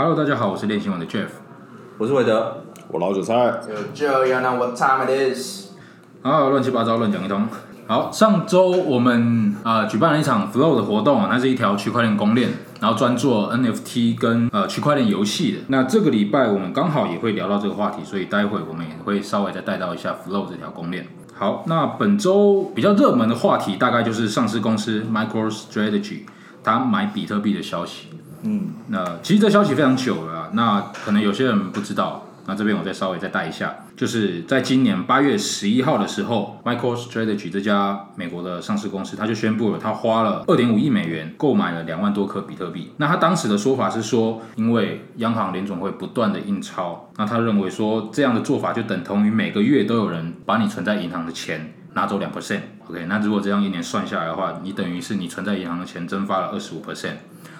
Hello，大家好，我是练新闻的 Jeff。我是韦德，我老韭菜 Joe, you know what time it is? 啊，乱七八糟乱讲一通。好，上周我们啊、呃举办了一场 Flow 的活动啊，它是一条区块链公链，然后专做 NFT 跟呃区块链游戏的。那这个礼拜我们刚好也会聊到这个话题，所以待会我们也会稍微再带到一下 Flow 这条公链。好，那本周比较热门的话题大概就是上市公司 MicroStrategy 它买比特币的消息。嗯，那其实这消息非常久了啊，那可能有些人不知道，那这边我再稍微再带一下，就是在今年八月十一号的时候，MicroStrategy 这家美国的上市公司，它就宣布了，它花了二点五亿美元购买了两万多颗比特币。那他当时的说法是说，因为央行联总会不断的印钞，那他认为说这样的做法就等同于每个月都有人把你存在银行的钱拿走两 percent。OK，那如果这样一年算下来的话，你等于是你存在银行的钱蒸发了二十五 percent。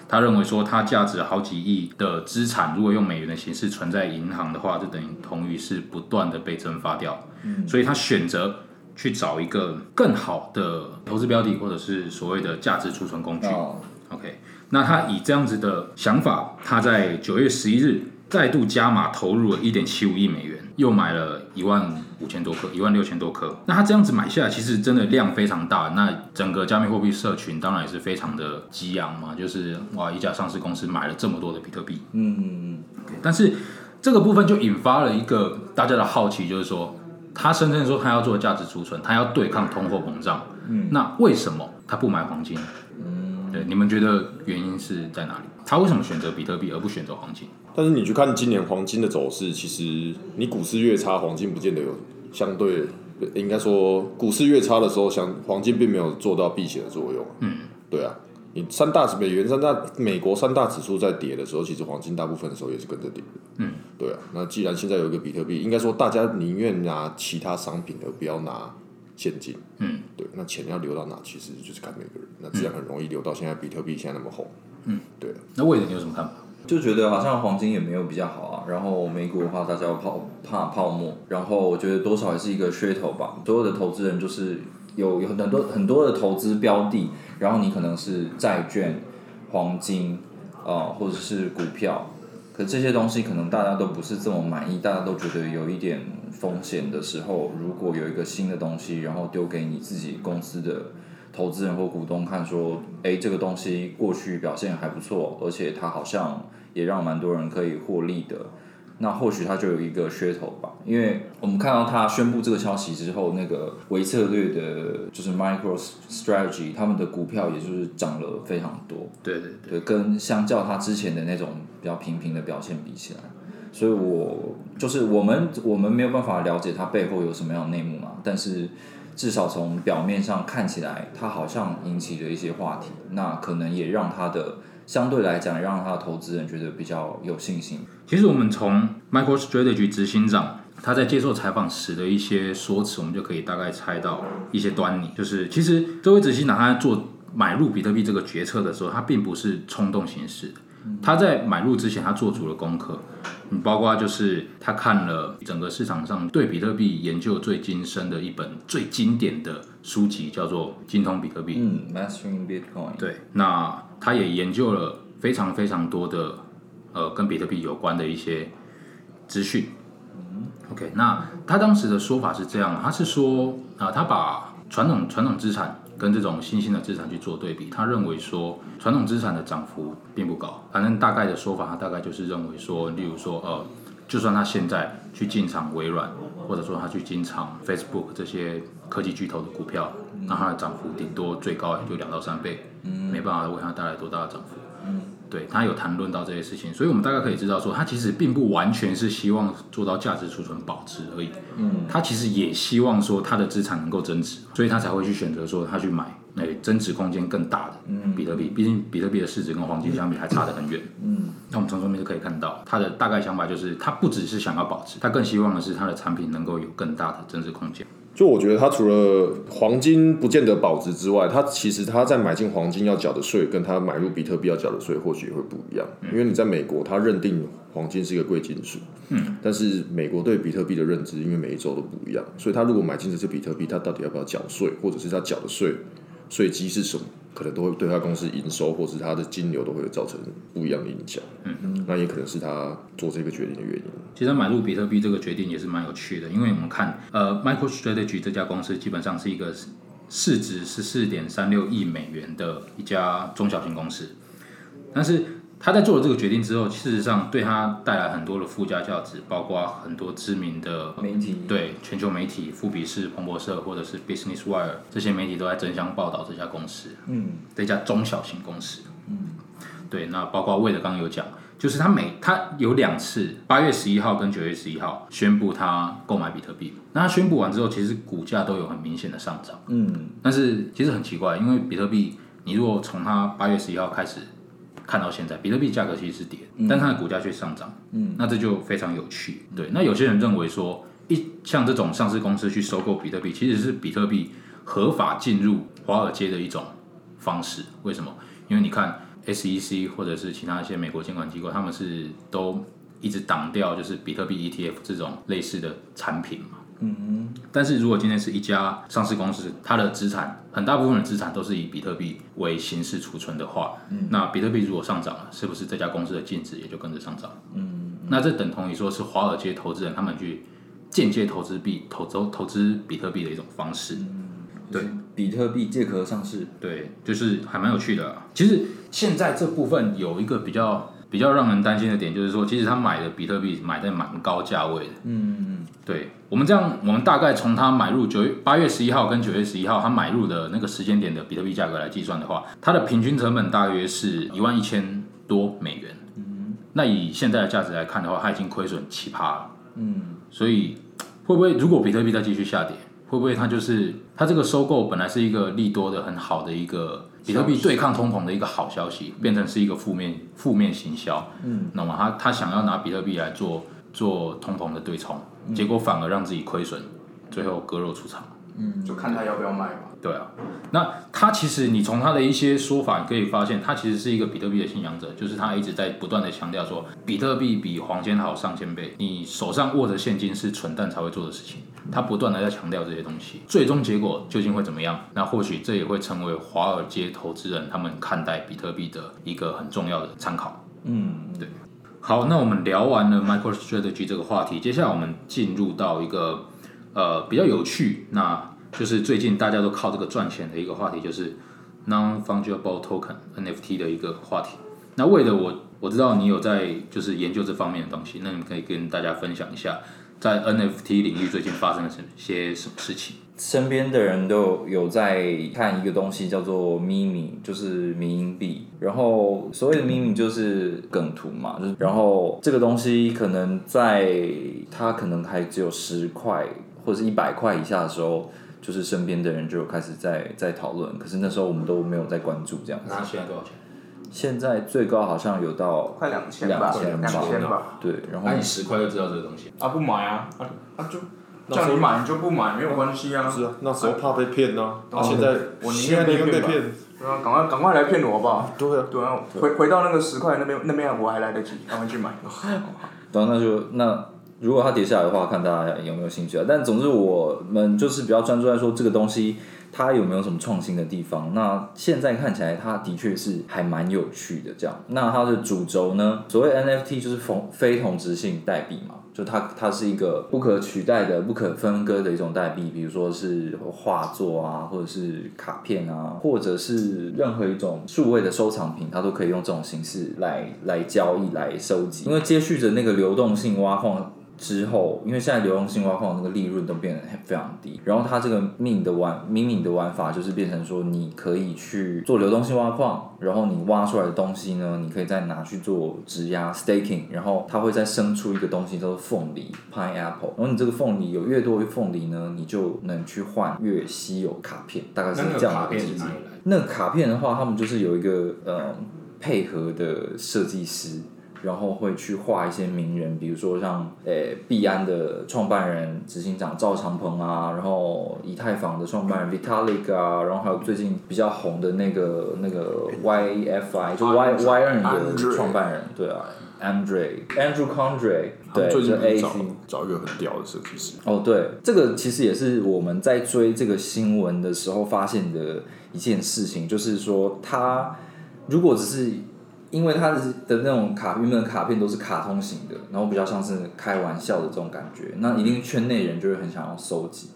他认为说，他价值好几亿的资产，如果用美元的形式存在银行的话，就等于同于是不断的被蒸发掉。所以他选择去找一个更好的投资标的，或者是所谓的价值储存工具。哦，OK，那他以这样子的想法，他在九月十一日再度加码投入了一点七五亿美元，又买了一万五千多颗，一万六千多颗。那他这样子买下来，其实真的量非常大。那整个加密货币社群当然也是非常的激昂嘛，就是哇，一家上市公司买了这么多的比特币。嗯嗯 OK，但是这个部分就引发了一个大家的好奇，就是说，他声称说他要做价值储存，他要对抗通货膨胀。嗯，那为什么他不买黄金？嗯，对，你们觉得原因是在哪里？他为什么选择比特币而不选择黄金？但是你去看今年黄金的走势，其实你股市越差，黄金不见得有相对，应该说股市越差的时候，像黄金并没有做到避险的作用。嗯，对啊，你三大美元三大美国三大指数在跌的时候，其实黄金大部分的时候也是跟着跌。嗯，对啊，那既然现在有一个比特币，应该说大家宁愿拿其他商品而不要拿现金。嗯，对，那钱要流到哪，其实就是看每个人。那自然很容易流到现在比特币现在那么红。嗯，对啊。那魏人你有什么看法？就觉得好像黄金也没有比较好啊。然后美股的话，大家要泡怕泡沫，然后我觉得多少也是一个噱头吧。所有的投资人就是有有很多很多的投资标的，然后你可能是债券、黄金啊、或者是股票，可这些东西可能大家都不是这么满意，大家都觉得有一点风险的时候，如果有一个新的东西，然后丢给你自己公司的投资人或股东看，说，哎，这个东西过去表现还不错，而且它好像也让蛮多人可以获利的。那或许它就有一个噱头吧，因为我们看到它宣布这个消息之后，那个微策略的，就是 MicroStrategy 他们的股票也就是涨了非常多。对对对，对，跟相较它之前的那种比较平平的表现比起来，所以我就是我们我们没有办法了解它背后有什么样的内幕嘛，但是至少从表面上看起来，它好像引起了一些话题，那可能也让它的相对来讲让它的投资人觉得比较有信心。其实我们从 MicroStrategy 执行长他在接受采访时的一些说辞，我们就可以大概猜到一些端倪。就是其实这位执行长他做买入比特币这个决策的时候，他并不是冲动行事。他在买入之前，他做足了功课，嗯，包括就是他看了整个市场上对比特币研究最精深的一本最经典的书籍，叫做《精通比特币》。嗯，Mastering Bitcoin，对，那他也研究了非常非常多的呃跟比特币有关的一些资讯。OK，那他当时的说法是这样，他是说啊、他把传统传统资产跟这种新兴的资产去做对比，他认为说传统资产的涨幅并不高，反正大概的说法，他大概就是认为说，例如说呃，就算他现在去进场微软，或者说他去进场 Facebook 这些科技巨头的股票，那它的涨幅顶多最高也就两到三倍，没办法为他带来多大的涨幅。对他有谈论到这些事情，所以我们大概可以知道说，他其实并不完全是希望做到价值储存保值而已，嗯，他其实也希望说他的资产能够增值，所以他才会去选择说他去买那增值空间更大的比特币，毕竟比特币的市值跟黄金相比还差得很远。嗯，那我们从中面就可以看到，他的大概想法就是，他不只是想要保值，他更希望的是他的产品能够有更大的增值空间。就我觉得它除了黄金不见得保值之外，它其实它在买进黄金要缴的税，跟它买入比特币要缴的税或许也会不一样。因为你在美国，它认定黄金是一个贵金属，嗯，但是美国对比特币的认知，因为每一周都不一样，所以他如果买进这只比特币，他到底要不要缴税，或者是他缴的税税基是什么，可能都会对他公司营收或是他的金流都会造成不一样的影响。嗯嗯，那也可能是他做这个决定的原因。其实买入比特币这个决定也是蛮有趣的，因为我们看呃，MicroStrategy 这家公司基本上是一个市值十四点三六亿美元的一家中小型公司，但是他在做了这个决定之后，事实上对他带来很多的附加价值，包括很多知名的媒体对全球媒体，富比士、彭博社或者是 Business Wire 这些媒体都在争相报道这家公司，嗯这家中小型公司。嗯，对，那包括魏德刚刚有讲，就是他每他有两次，八月十一号跟九月十一号宣布他购买比特币。那他宣布完之后，其实股价都有很明显的上涨。嗯但是其实很奇怪，因为比特币，你如果从他八月十一号开始看到现在，比特币价格其实是跌，但它的股价却上涨。嗯，那这就非常有趣。对，那有些人认为说，一像这种上市公司去收购比特币，其实是比特币合法进入华尔街的一种方式。为什么？因为你看 SEC 或者是其他一些美国监管机构，他们是都一直挡掉就是比特币 ETF 这种类似的产品嘛。嗯但是如果今天是一家上市公司，它的资产很大部分的资产都是以比特币为形式储存的话，那比特币如果上涨了，是不是这家公司的净值也就跟着上涨？嗯，那这等同于说是华尔街投资人他们去间接投资币投资投资比特币的一种方式。对，比特币借壳上市，对，就是还蛮有趣的啊、其实现在这部分有一个比较比较让人担心的点，就是说，其实他买的比特币买在蛮高价位的。嗯嗯对我们这样，我们大概从他买入九月八月十一号跟九月十一号他买入的那个时间点的比特币价格来计算的话，它的平均成本大约是一万一千多美元。嗯，那以现在的价值来看的话，它已经亏损七趴了。嗯所以会不会如果比特币再继续下跌，会不会它就是它这个收购本来是一个利多的很好的一个比特币对抗通膨的一个好消息，变成是一个负面负面行销？嗯，那么他他想要拿比特币来做做通膨的对冲，结果反而让自己亏损，最后割肉出场。嗯，就看他要不要卖嘛。对啊，那他其实你从他的一些说法，你可以发现，他其实是一个比特币的信仰者，就是他一直在不断的强调说，比特币比黄金好上千倍，你手上握着现金是蠢蛋才会做的事情。他不断的在强调这些东西，最终结果究竟会怎么样？那或许这也会成为华尔街投资人他们看待比特币的一个很重要的参考。嗯对好，那我们聊完了 MicroStrategy 这个话题，接下来我们进入到一个呃比较有趣，那就是最近大家都靠这个赚钱的一个话题，就是 Non-Fungible Token NFT 的一个话题。那为了我我知道你有在就是研究这方面的东西，那你可以跟大家分享一下，在 NFT 领域最近发生了什些什么事情？身边的人都有在看一个东西叫做 meme，就是迷因币。然后所谓的 meme 就是梗图嘛，就是然后这个东西可能在它可能还只有十块或者是一百块以下的时候，就是身边的人就有开始在在讨论。可是那时候我们都没有在关注这样子。那现在多少钱？现在最高好像有到快两千吧，两千吧。对，然后那你十块就知道这个东西，啊，不买啊，啊啊就叫你买你就不买，没有关系啊。是啊，那时候怕被骗呐、啊，哦现在我宁现在宁愿被骗。对啊，赶快赶快来骗我吧？对啊，对啊，回回到那个十块那边那边我还来得及，赶快去买。然后那就那如果它跌下来的话，看大家有没有兴趣啊。但总之我们就是比较专注在说这个东西它有没有什么创新的地方。那现在看起来它的确是还蛮有趣的这样。那它的主轴呢，所谓 NFT 就是非非同质性代币嘛。就它，它是一个不可取代的、不可分割的一种代币，比如说是画作啊，或者是卡片啊，或者是任何一种数位的收藏品，它都可以用这种形式来来交易、来收集。因为接续着那个流动性挖矿之后，因为现在流动性挖矿那个利润都变得非常低，然后它这个命的玩明明的玩法就是变成说，你可以去做流动性挖矿，然后你挖出来的东西呢，你可以再拿去做质押 staking，然后它会再生出一个东西叫做凤梨 pineapple，然后你这个凤梨有越多凤梨呢，你就能去换越稀有卡片，大概是这样的机制。那卡片的话，他们就是有一个呃配合的设计师，然后会去画一些名人，比如说像呃币安的创办人、执行长赵长鹏啊，然后以太坊的创办人 Vitalik 啊，然后还有最近比较红的那个那个 YFI 就 Y Y N 的创办人，对啊 Andre Andrew Condre，他们对，就最近找 C。找一个很屌的设计师，哦，对，这个其实也是我们在追这个新闻的时候发现的一件事情，就是说他如果只是因为他的的那种卡原本的卡片都是卡通型的，然后比较像是开玩笑的这种感觉，那一定圈内人就会很想要收集。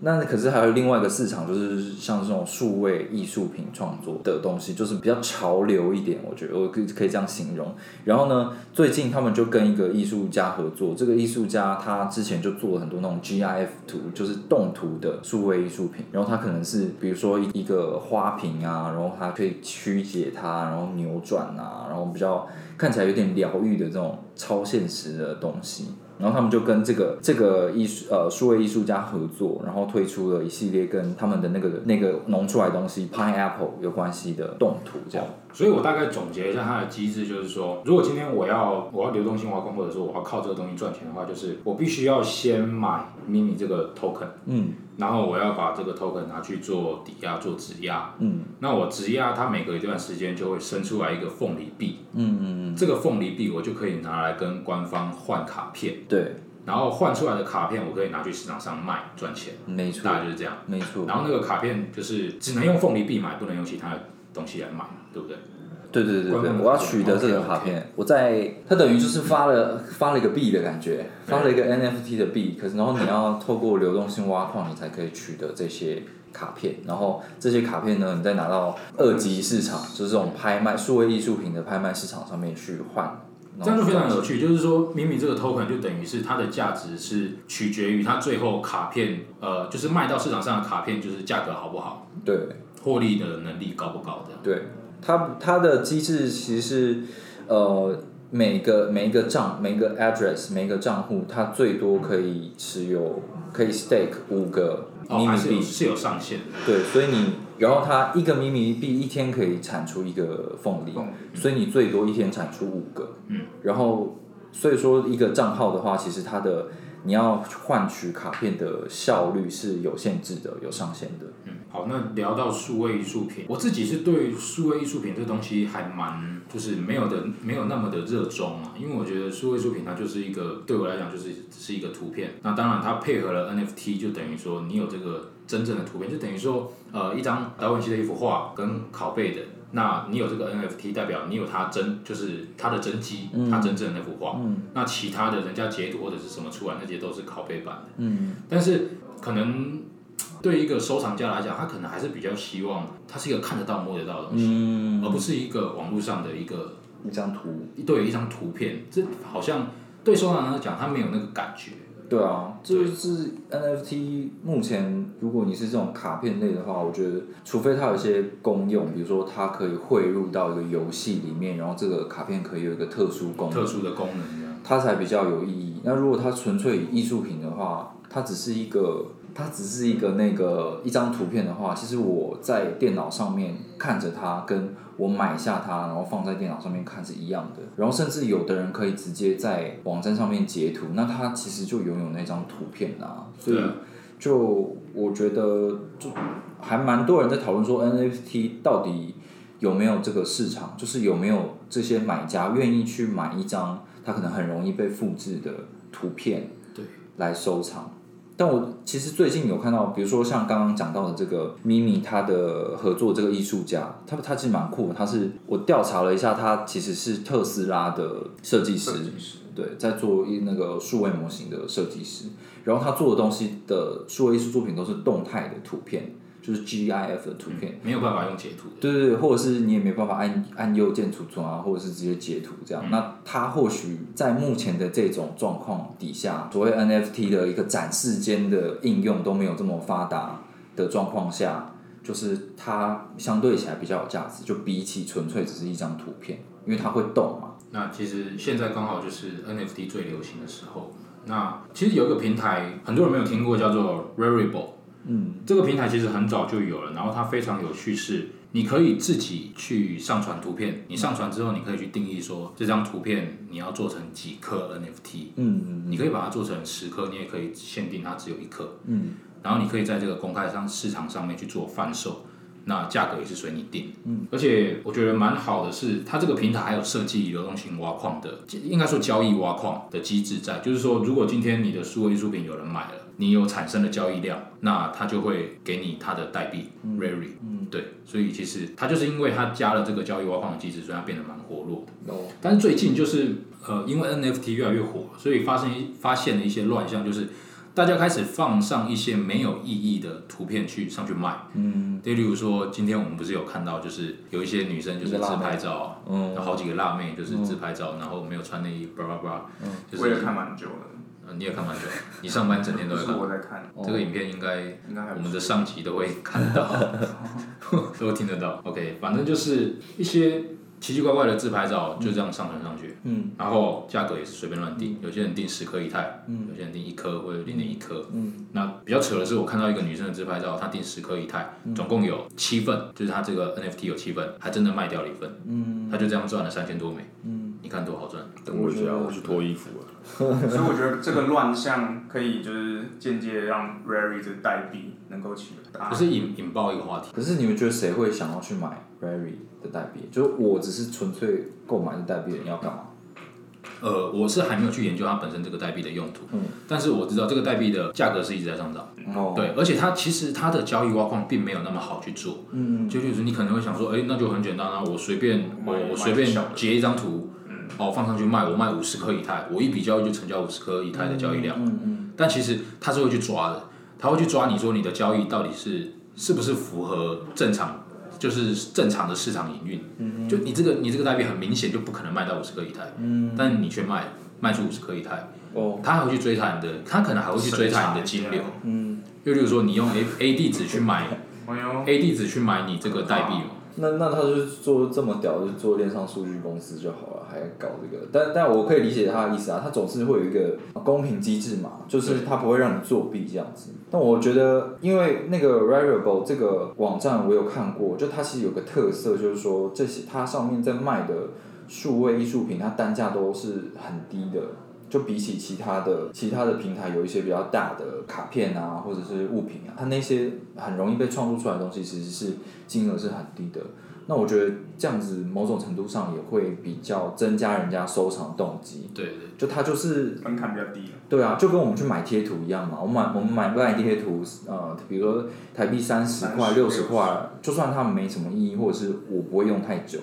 那可是还有另外一个市场，就是像这种数位艺术品创作的东西，就是比较潮流一点，我觉得我可以可以这样形容。然后呢，最近他们就跟一个艺术家合作，这个艺术家他之前就做了很多那种 GIF 图，就是动图的数位艺术品。然后他可能是比如说一一个花瓶啊，然后它可以曲解它，然后扭转啊，然后比较看起来有点疗愈的这种超现实的东西。然后他们就跟这个这个艺术呃数位艺术家合作，然后推出了一系列跟他们的那个那个弄出来的东西 Pineapple 有关系的动图，这样。所以我大概总结一下它的机制，就是说，如果今天我要我要流动性挖矿，或者说我要靠这个东西赚钱的话，就是我必须要先买 mini 这个 token，嗯。然后我要把这个 token 拿去做抵押、做质押。嗯。那我质押它每隔一段时间就会生出来一个凤梨币，嗯嗯嗯，这个凤梨币我就可以拿来跟官方换卡片，对，然后换出来的卡片我可以拿去市场上卖赚钱，没错。大概就是这样。没错，然后那个卡片就是只能用凤梨币买，不能用其他的东西来买，对不对？对对对对，我要取得这个卡片，我在它等于就是发了发了一个币的感觉，发了一个 NFT 的币，可是然后你要透过流动性挖矿，你才可以取得这些卡片，然后这些卡片呢，你再拿到二级市场，就是这种拍卖数位艺术品的拍卖市场上面去换，这样就非常有趣，就是说，明明这个 token 就等于是它的价值是取决于它最后卡片，呃，就是卖到市场上的卡片，就是价格好不好，对。获利的能力高不高的。对，它它的机制其实是呃每个每一个账每一个 address 每一个账户，它最多可以持有可以 stake 五个哦，迷你还是是有上限的。对，所以你然后它一个迷你币一天可以产出一个凤梨，所以你最多一天产出五个，嗯，然后所以说一个账号的话，其实它的你要换取卡片的效率是有限制的，有上限的。嗯，好，那聊到数位艺术品，我自己是对数位艺术品这东西还蛮就是没有的没有那么的热衷啊，因为我觉得数位艺术品它就是一个对我来讲就是是一个图片，那当然它配合了 NFT，就等于说你有这个真正的图片，就等于说呃一张达文西的一幅画跟拷贝的。那你有这个 NFT，代表你有它真，就是它的真迹，它真正的那幅画。嗯那其他的人家截图或者是什么出来，那些都是拷贝版的。嗯但是可能对一个收藏家来讲，他可能还是比较希望它是一个看得到、摸得到的东西，嗯，而不是一个网络上的一个一张图。对一张图片。这好像对收藏家来讲，他没有那个感觉。对啊，这就是 NFT 目前，如果你是这种卡片类的话，我觉得除非它有一些功用，比如说它可以汇入到一个游戏里面，然后这个卡片可以有一个特殊功能，特殊的功能。它才比较有意义。那如果它纯粹以艺术品的话，它只是一个，它只是一个那个一张图片的话，其实我在电脑上面看着它，跟我买下它，然后放在电脑上面看是一样的。然后甚至有的人可以直接在网站上面截图，那他其实就拥有那张图片啦。所以就我觉得，就还蛮多人在讨论说 NFT 到底有没有这个市场，就是有没有这些买家愿意去买一张它可能很容易被复制的图片，对，来收藏。但我其实最近有看到，比如说像刚刚讲到的这个咪咪，他的合作这个艺术家，他他其实蛮酷的，他是我调查了一下，他其实是特斯拉的设计师，对，在做一那个数位模型的设计师，然后他做的东西的数位艺术作品都是动态的图片，就是 GIF 的图片，没有办法用截图。对对对，或者是你也没办法按按右键储存啊，或者是直接截图这样。那它或许在目前的这种状况底下，所谓 NFT 的一个展示间的应用都没有这么发达的状况下，就是它相对起来比较有价值，就比起纯粹只是一张图片，因为它会动嘛。那其实现在刚好就是 NFT 最流行的时候。那其实有一个平台，很多人没有听过，叫做 Rarible。嗯，这个平台其实很早就有了，然后它非常有趣是，你可以自己去上传图片，你上传之后，你可以去定义说这张图片你要做成几颗 NFT，嗯你可以把它做成十颗，你也可以限定它只有一颗，嗯然后你可以在这个公开上市场上面去做贩售。那价格也是随你定。嗯，而且我觉得蛮好的是，它这个平台还有设计流动性挖矿的，应该说交易挖矿的机制在，就是说，如果今天你的数位艺术品有人买了，你有产生的交易量，那它就会给你它的代币 Rary。嗯，对，所以其实它就是因为它加了这个交易挖矿的机制，所以它变得蛮活络的。哦，但是最近就是呃，因为 NFT 越来越火，所以发生一发现了一些乱象，就是大家开始放上一些没有意义的图片去上去卖。嗯，对，例如说，今天我们不是有看到，就是有一些女生就是自拍照，嗯有好几个辣妹就是自拍照，然后没有穿内衣，叭叭叭，就是我也看蛮久了，呃你也看蛮久，你上班整天都在看。我在看，这个影片应该应该还我们的上级都会看到，都听得到。OK，反正就是一些奇奇怪怪的自拍照就这样上传上去，嗯，然后价格也是随便乱定，有些人定十颗以太，嗯，有些人定一颗或者零点一颗，嗯，那比较扯的是，我看到一个女生的自拍照，她定十颗以太，总共有七份，就是她这个 NFT 有七份，还真的卖掉了一份，嗯，她就这样赚了三千多美，嗯，你看多好赚。等我一下，我去脱衣服了。所以我觉得这个乱象可以就是间接让 Rary 这个代币能够起来。不是引引爆一个话题，可是你们觉得谁会想要去买 Rary 的代币？就是我只是纯粹购买这代币的人要干嘛？呃，我是还没有去研究它本身这个代币的用途，嗯，但是我知道这个代币的价格是一直在上涨，哦，对，而且它其实它的交易挖矿并没有那么好去做，嗯，就例如你可能会想说，哎、那就很简单啊，我随便我买我随便截一张图，嗯哦放上去卖，我卖五十颗以太，我一笔交易就成交五十颗以太的交易量，嗯嗯但其实他是会去抓的，他会去抓你说你的交易到底是是不是符合正常，就是正常的市场营运，嗯就你这个你这个代币很明显就不可能卖到五十颗以太，嗯，但你却卖卖出五十颗以太，哦，他还会去追查你的，他可能还会去追查你的金流，嗯，又例如说你用 A A 地址去买，A 地址去买你这个代币嘛，那那他就是做这么屌，就做链上数据公司就好了，还搞这个。但但我可以理解他的意思啊，他总是会有一个公平机制嘛，就是他不会让你作弊这样子。但我觉得，因为那个 Rarible 这个网站我有看过，就它其实有个特色，就是说这些它上面在卖的数位艺术品，它单价都是很低的。就比起其他的其他的平台，有一些比较大的卡片啊，或者是物品啊，它那些很容易被创作出来的东西，其实是金额是很低的。那我觉得这样子某种程度上也会比较增加人家收藏动机。对对，就它就是门槛比较低。对啊，就跟我们去买贴图一样嘛。我买我们买卖贴图，呃，比如说台币三十块、六十块，就算它没什么意义，或者是我不会用太久，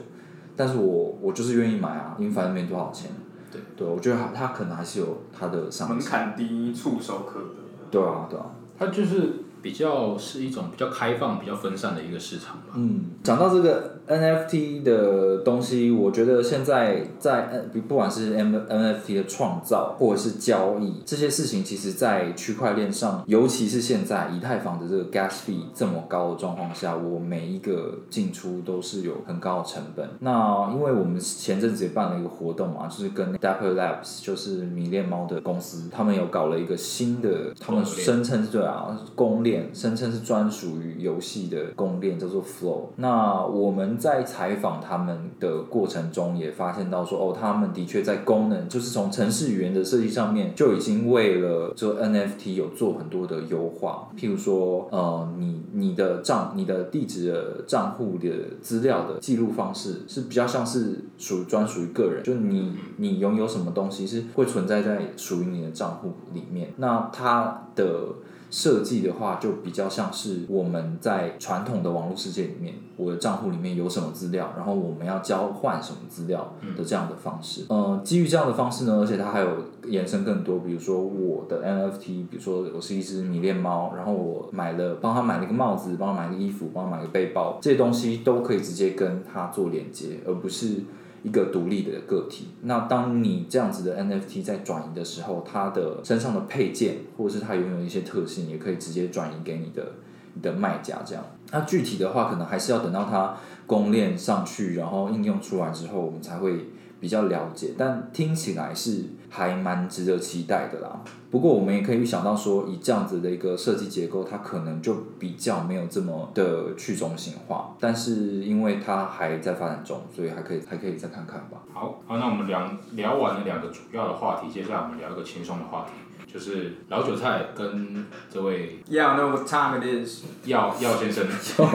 但是我我就是愿意买啊，因为反正没多少钱。对，对，我觉得他他可能还是有他的上门。槛低，触手可得。对啊，对啊。他就是比较是一种比较开放、比较分散的一个市场吧。嗯，讲到这个 NFT 的东西，我觉得现在在，不管是 M NFT 的创造或者是交易这些事情，其实在区块链上，尤其是现在以太坊的这个 gas fee 这么高的状况下，我每一个进出都是有很高的成本。那因为我们前阵子也办了一个活动嘛，就是跟 Dapper Labs，就是迷恋猫的公司，他们有搞了一个新的，他们声称是对啊，公链声称是专属于游戏的公链，叫做 Flow。那我们在采访他们的过程中，也发现到说，哦，他们的确在功能，就是从程式语言的设计上面，就已经为了这 NFT 有做很多的优化。譬如说，呃，你你的账、你的地址的账户的资料的记录方式，是比较像是属于专属于个人，就你你拥有什么东西是会存在在属于你的账户里面。那它的设计的话，就比较像是我们在传统的网络世界里面，我的账户里面有什么资料，然后我们要交换什么资料的这样的方式。呃，基于这样的方式呢，而且它还有延伸更多，比如说我的 NFT，比如说我是一只迷恋猫，然后我买了帮他买了一个帽子，帮他买了衣服，帮他买个背包，这些东西都可以直接跟它做连接，而不是。一个独立的个体。那当你这样子的 NFT 在转移的时候，它的身上的配件或者是它拥有一些特性，也可以直接转移给你的你的卖家。这样，那具体的话，可能还是要等到它公链上去，然后应用出来之后，我们才会比较了解。但听起来是还蛮值得期待的啦。不过我们也可以预想到说，以这样子的一个设计结构，它可能就比较没有这么的去中心化。但是因为它还在发展中，所以还可以还可以再看看吧。好，好，那我们聊聊完了两个主要的话题，接下来我们聊一个轻松的话题，就是老韭菜跟这位 Yeah, know what time it is。耀耀先生。是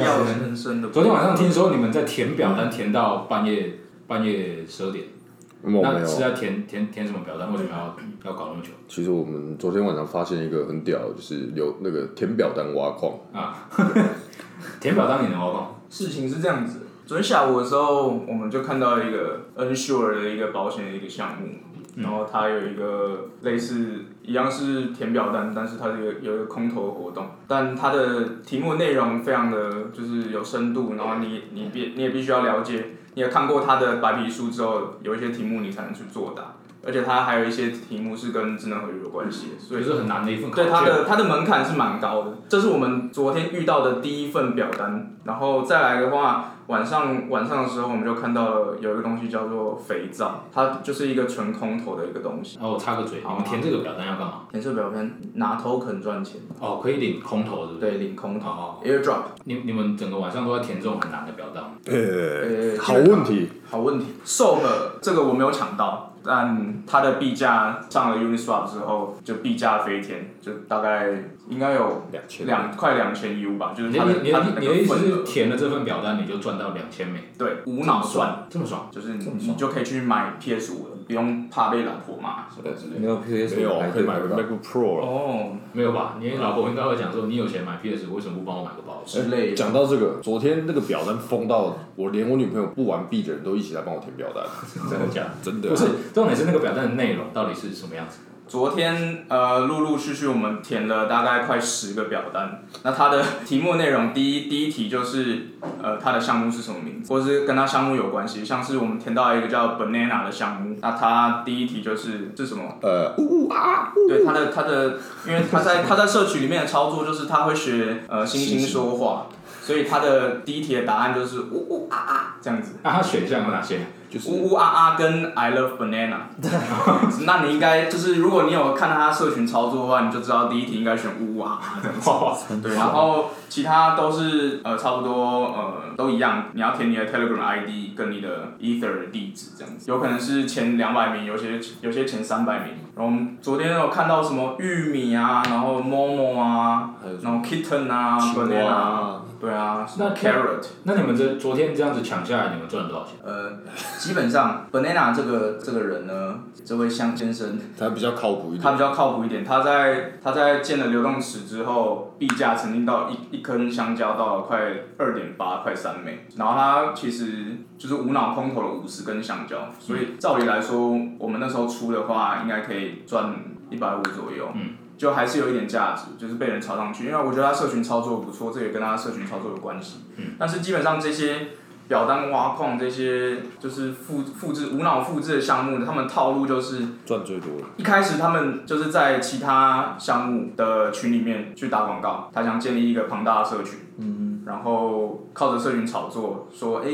要人生的。昨天晚上听说你们在填表单填到半夜半夜十二点，那是有。在填填填什么表单？为什么要要搞那么久其实我们昨天晚上发现一个很屌的，就是有那个填表单挖矿，啊？填表单也能挖矿？事情是这样子，昨天下午的时候，我们就看到一个 Ensure 的一个保险的一个项目，然后它有一个类似一样是填表单，但是它这个有一个空投活动，但它的题目内容非常的就是有深度，然后你你必你也必须要了解，你也看过他的白皮书之后，有一些题目你才能去作答，而且它还有一些题目是跟智能合约有关系，所以是很难的一份。对它的它的门槛是蛮高的，这是我们昨天遇到的第一份表单，然后再来的话，晚上晚上的时候我们就看到了有一个东西叫做肥皂，它就是一个纯空投的一个东西。哦，我插个嘴，你们填这个表单要干嘛？填这表单拿 token 赚钱，哦，可以领空投，对不对？对，领空投哦，airdrop，你你们整个晚上都在填这种很难的表单吗？呃，呃，好问题，好问题。瘦了这个我没有抢到，但它的币价上了 Uniswap 之后，就币价飞天，就大概应该有两千两快两千 U 吧，就是你它的它的的你的那你的意思是额，填了这份表单你就赚到两千美？对，无脑算。这么爽？就是你你就可以去买 PS 五了，不用怕被老婆骂什么之类的。没有 PS 没有可以买 MacBook Pro 了。哦，没有吧？你老婆应该会讲说，你有钱买 PS，为什么不帮我买个包？之类的。讲到这个，昨天那个表单疯到我连我女朋友不玩币的人都一起来帮我填表单，真的假的？真的不是，重点是那个表单的内容到底是什么样子？昨天呃，陆陆续续我们填了大概快十个表单。那它的题目内容，第一第一题就是呃，它的项目是什么名字，或是跟它项目有关系。像是我们填到一个叫 Banana 的项目，那它第一题就是是什么？呃，呜呜啊，对它的它的，因为它在它在社区里面的操作就是它会学呃星星说话，所以它的第一题的答案就是呜呜啊啊这样子。那它选项有哪些？就是呜呜啊啊跟 I love banana，那你应该就是如果你有看他社群操作的话，你就知道第一题应该选呜呜啊啊这样子。对，然后其他都是呃差不多呃都一样，你要填你的 Telegram ID 跟你的 Ether 的地址这样子，有可能是前两百名，有些有些前三百名。然后我们昨天有看到什么玉米啊，然后 Momo 啊，还有然后 Kitten 啊青，banana，蛙啊对啊，什么那 Carrot。那你们这昨天这样子抢下来，你们赚了多少钱？呃，基本上 Banana 这个这个人呢，这位香先生，他比较靠谱一点。他比较靠谱一点。他在他在建了流动池之后，币价曾经到一一根香蕉到了快二点八，快三美。然后他其实就是无脑空投了五十根香蕉，所以照理来说，我们那时候出的话，应该可以赚一百五左右。嗯。就还是有一点价值，就是被人炒上去，因为我觉得他社群操作不错，这也跟他社群操作有关系。嗯。但是基本上这些表单挖矿这些就是复复制无脑复制的项目，他们套路就是赚最多的，一开始他们就是在其他项目的群里面去打广告，他想建立一个庞大的社群，嗯，然后靠着社群炒作，说，哎、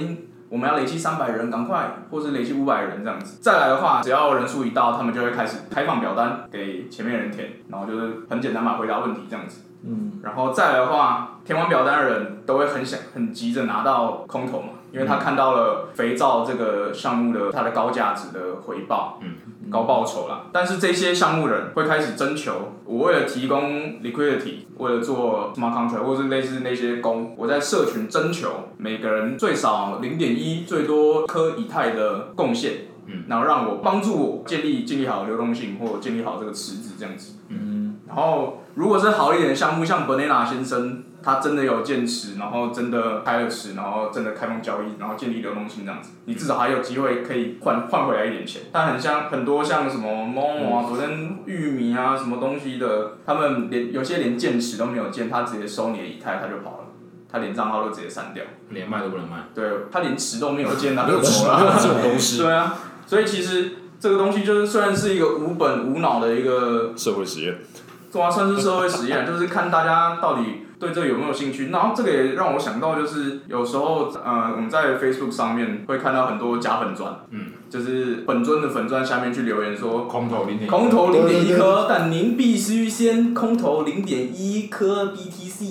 我们要累积三百人，赶快，或是累积五百人这样子。再来的话，只要人数一到，他们就会开始开放表单给前面人填，然后就是很简单嘛，回答问题这样子。嗯，然后再来的话，填完表单的人都会很想、很急着拿到空投嘛，因为他看到了肥皂这个项目的它的高价值的回报，嗯，高报酬啦。但是这些项目人会开始征求，我为了提供 liquidity，为了做 smart contract 或是类似那些工，我在社群征求每个人最少零点一，最多颗以太的贡献。嗯，然后让我帮助我建立建立好流动性，或建立好这个池子这样子。嗯，然后如果是好一点的项目，像 Banana 先生，他真的有建池，然后真的开了池，然后真的开放交易，然后建立流动性这样子，你至少还有机会可以换换回来一点钱。但很像很多像什么 Momo 啊，昨天玉米啊什么东西的，他们连有些连建池都没有建，他直接收你的以太他就跑了，他连账号都直接删掉。连卖都不能卖。对他连池都没有建，他就走了。这种东西，对啊，所以其实这个东西就是虽然是一个无本无脑的一个社会实验。对啊，算是社会实验，就是看大家到底对这个有没有兴趣？然后这个也让我想到，就是有时候呃我们在 Facebook 上面会看到很多假粉砖，嗯，就是本尊的粉钻下面去留言说。空投零点空投零点一颗，但您必须先空投零点一颗 BTC。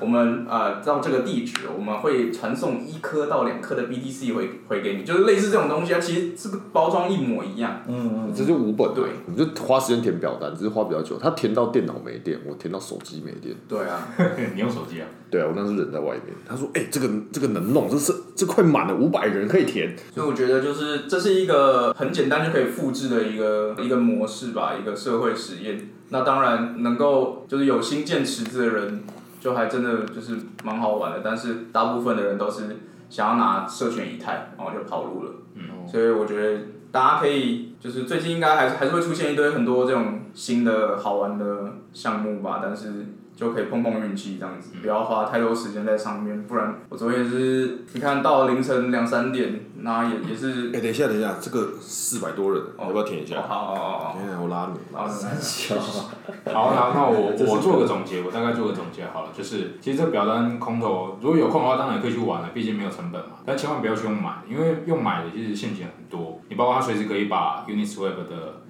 我们呃到这个地址，我们会传送一颗到两颗的 BTC 回回给你，就是类似这种东西啊。其实这个包装一模一样。嗯这就五本，对，你就花时间填表单，只是花比较久。他填到电脑没电，我填到手机没电。对啊，你用手机啊？对啊，我当时候人在外面，他说：“哎、这个这个能弄，这是这快满了，五百人可以填。所以我觉得就是这是一个很简单就可以复制的一个一个模式吧，一个社会实验。那当然能够就是有心建池子的人，就还真的就是蛮好玩的。但是大部分的人都是想要拿社群以太，然后就跑路了。嗯，所以我觉得大家可以就是最近应该还是还是会出现一堆很多这种新的好玩的项目吧，但是。就可以碰碰运气这样子，不要花太多时间在上面，不然我昨天也是，你看到凌晨两三点，那也也是哎、等一下，等一下，这个四百多人，要不要填一下？哦好好好我拉你。好，小好，那 那我我做个总结，我大概做个总结好了，就是其实这表单空投，如果有空的话，当然也可以去玩了，毕竟没有成本嘛。但千万不要去用买，因为用买的其实陷阱很多。你包括它随时可以把 Uniswap 的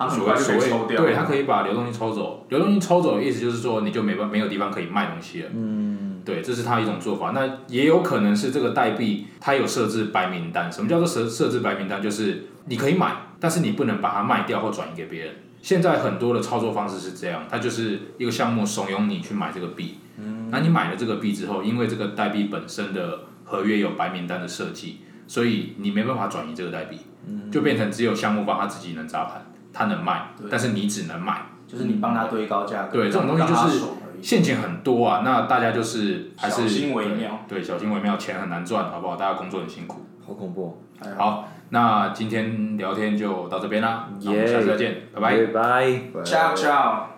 它很快就所谓所谓可以抽掉。对，他可以把流动性抽走。流动性抽走的意思就是说，你就没办没有地方可以卖东西了。嗯，对，这是他一种做法。那也有可能是这个代币它有设置白名单。什么叫做设设置白名单？就是你可以买，但是你不能把它卖掉或转移给别人。现在很多的操作方式是这样，它就是一个项目怂恿你去买这个币。嗯，那你买了这个币之后，因为这个代币本身的合约有白名单的设计，所以你没办法转移这个代币，就变成只有项目方他自己能砸盘，他能卖，但是你只能买。就是你帮他堆高价格，对这种东西就是陷阱很多啊，那大家就是还是小心为妙对，对，小心为妙，钱很难赚，好不好？大家工作很辛苦。好恐怖。好，那今天聊天就到这边啦，那我们下次再见，拜拜。拜拜。，ciao ciao。